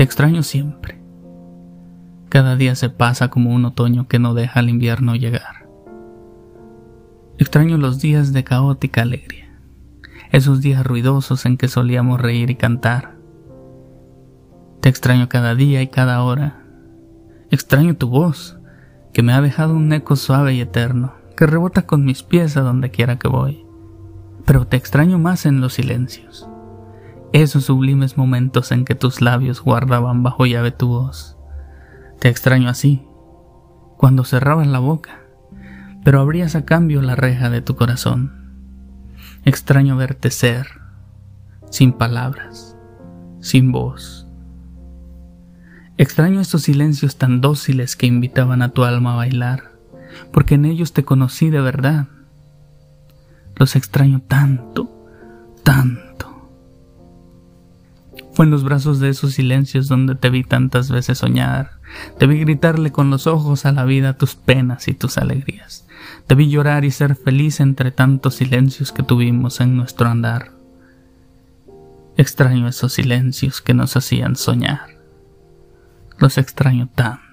Te extraño siempre. Cada día se pasa como un otoño que no deja el invierno llegar. Extraño los días de caótica alegría, esos días ruidosos en que solíamos reír y cantar. Te extraño cada día y cada hora. Extraño tu voz, que me ha dejado un eco suave y eterno, que rebota con mis pies a donde quiera que voy. Pero te extraño más en los silencios, esos sublimes momentos en que tus labios guardaban bajo llave tu voz. Te extraño así, cuando cerrabas la boca, pero abrías a cambio la reja de tu corazón. Extraño verte ser, sin palabras, sin voz. Extraño estos silencios tan dóciles que invitaban a tu alma a bailar, porque en ellos te conocí de verdad. Los extraño tanto, tanto. En los brazos de esos silencios donde te vi tantas veces soñar. Te vi gritarle con los ojos a la vida tus penas y tus alegrías. Te vi llorar y ser feliz entre tantos silencios que tuvimos en nuestro andar. Extraño esos silencios que nos hacían soñar. Los extraño tanto.